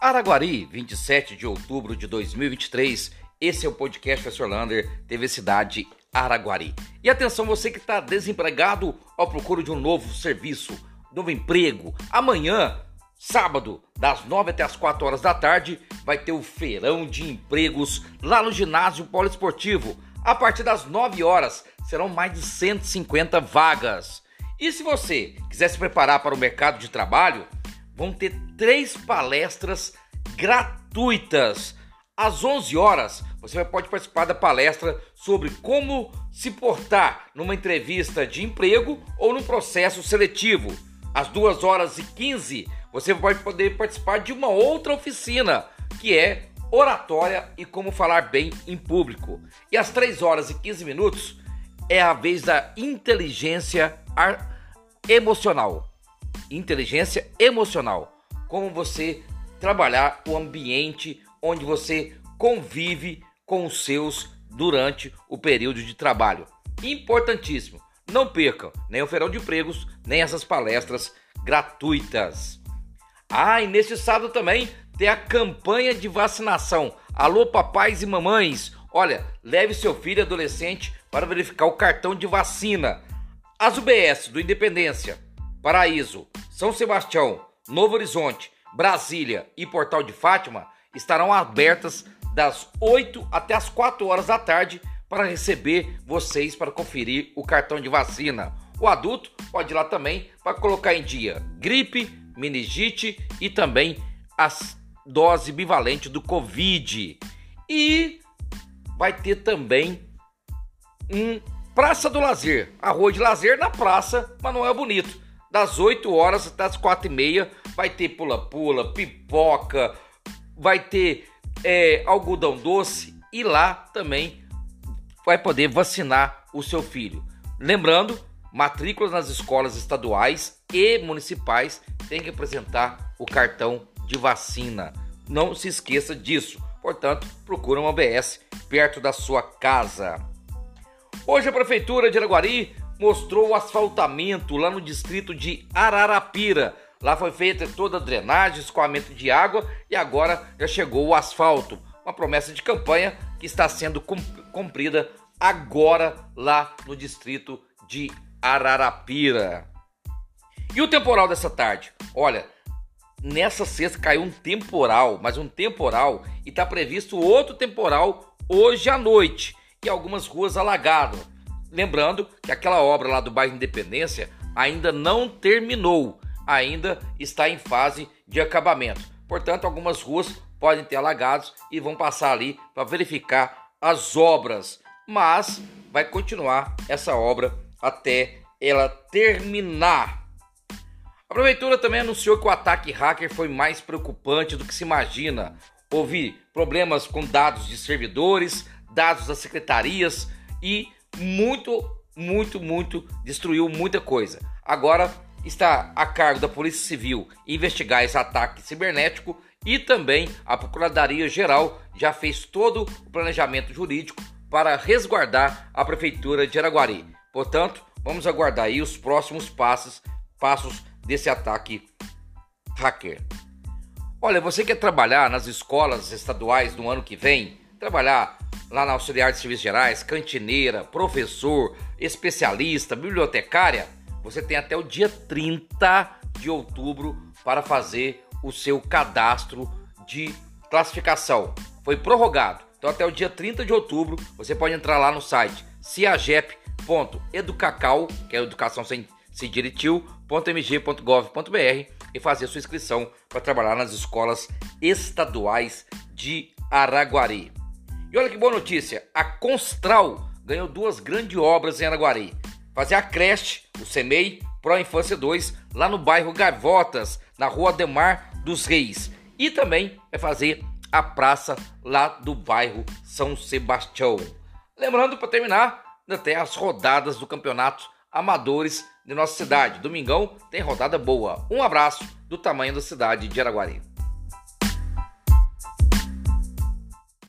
Araguari, 27 de outubro de 2023. Esse é o podcast Professor Lander, TV Cidade Araguari. E atenção, você que está desempregado ao procura de um novo serviço, novo emprego. Amanhã, sábado, das 9 até as 4 horas da tarde, vai ter o feirão de empregos lá no ginásio poliesportivo. A partir das 9 horas, serão mais de 150 vagas. E se você quiser se preparar para o mercado de trabalho, vão ter três palestras gratuitas. Às 11 horas, você pode participar da palestra sobre como se portar numa entrevista de emprego ou no processo seletivo. Às 2 horas e 15, você pode poder participar de uma outra oficina, que é oratória e como falar bem em público. E às 3 horas e 15 minutos é a vez da inteligência emocional. Inteligência emocional. Como você trabalhar o ambiente onde você convive com os seus durante o período de trabalho. Importantíssimo. Não percam nem o Feirão de Empregos, nem essas palestras gratuitas. Ah, e neste sábado também tem a campanha de vacinação. Alô, papais e mamães. Olha, leve seu filho adolescente para verificar o cartão de vacina. As UBS do Independência, Paraíso, São Sebastião, Novo Horizonte, Brasília e Portal de Fátima estarão abertas das 8 até as 4 horas da tarde para receber vocês para conferir o cartão de vacina. O adulto pode ir lá também para colocar em dia gripe, meningite e também as dose bivalente do Covid. E vai ter também um Praça do Lazer, a rua de lazer na praça, é bonito. Das 8 horas até as 4 e meia vai ter pula-pula, pipoca, vai ter é, algodão doce e lá também vai poder vacinar o seu filho. Lembrando, matrículas nas escolas estaduais e municipais têm que apresentar o cartão de vacina. Não se esqueça disso. Portanto, procure uma ABS perto da sua casa. Hoje a Prefeitura de Araguari mostrou o asfaltamento lá no distrito de Ararapira. Lá foi feita toda a drenagem, escoamento de água e agora já chegou o asfalto. Uma promessa de campanha que está sendo cumprida agora lá no distrito de Ararapira. E o temporal dessa tarde? Olha, nessa sexta caiu um temporal, mas um temporal e está previsto outro temporal hoje à noite e algumas ruas alagadas. Lembrando que aquela obra lá do bairro Independência ainda não terminou, ainda está em fase de acabamento. Portanto, algumas ruas podem ter alagados e vão passar ali para verificar as obras, mas vai continuar essa obra até ela terminar. A prefeitura também anunciou que o ataque hacker foi mais preocupante do que se imagina. Houve problemas com dados de servidores, dados das secretarias e muito, muito, muito destruiu muita coisa. Agora está a cargo da Polícia Civil investigar esse ataque cibernético e também a Procuradoria Geral já fez todo o planejamento jurídico para resguardar a prefeitura de Araguari. Portanto, vamos aguardar aí os próximos passos, passos desse ataque hacker. Olha, você quer trabalhar nas escolas estaduais no ano que vem? Trabalhar lá na auxiliar de serviços gerais, cantineira, professor, especialista, bibliotecária, você tem até o dia 30 de outubro para fazer o seu cadastro de classificação. Foi prorrogado. Então até o dia 30 de outubro você pode entrar lá no site ciagep.educacal, que é educação sem cediritil.mg.gov.br e fazer sua inscrição para trabalhar nas escolas estaduais de Araguari. E olha que boa notícia: a Constral ganhou duas grandes obras em Araguari. Fazer a creche, o CEMEI, Pro Infância 2, lá no bairro Gavotas, na rua Demar dos Reis. E também vai fazer a praça lá do bairro São Sebastião. Lembrando, para terminar, até as rodadas do campeonato amadores de nossa cidade. Domingão tem rodada boa. Um abraço do tamanho da cidade de Araguari.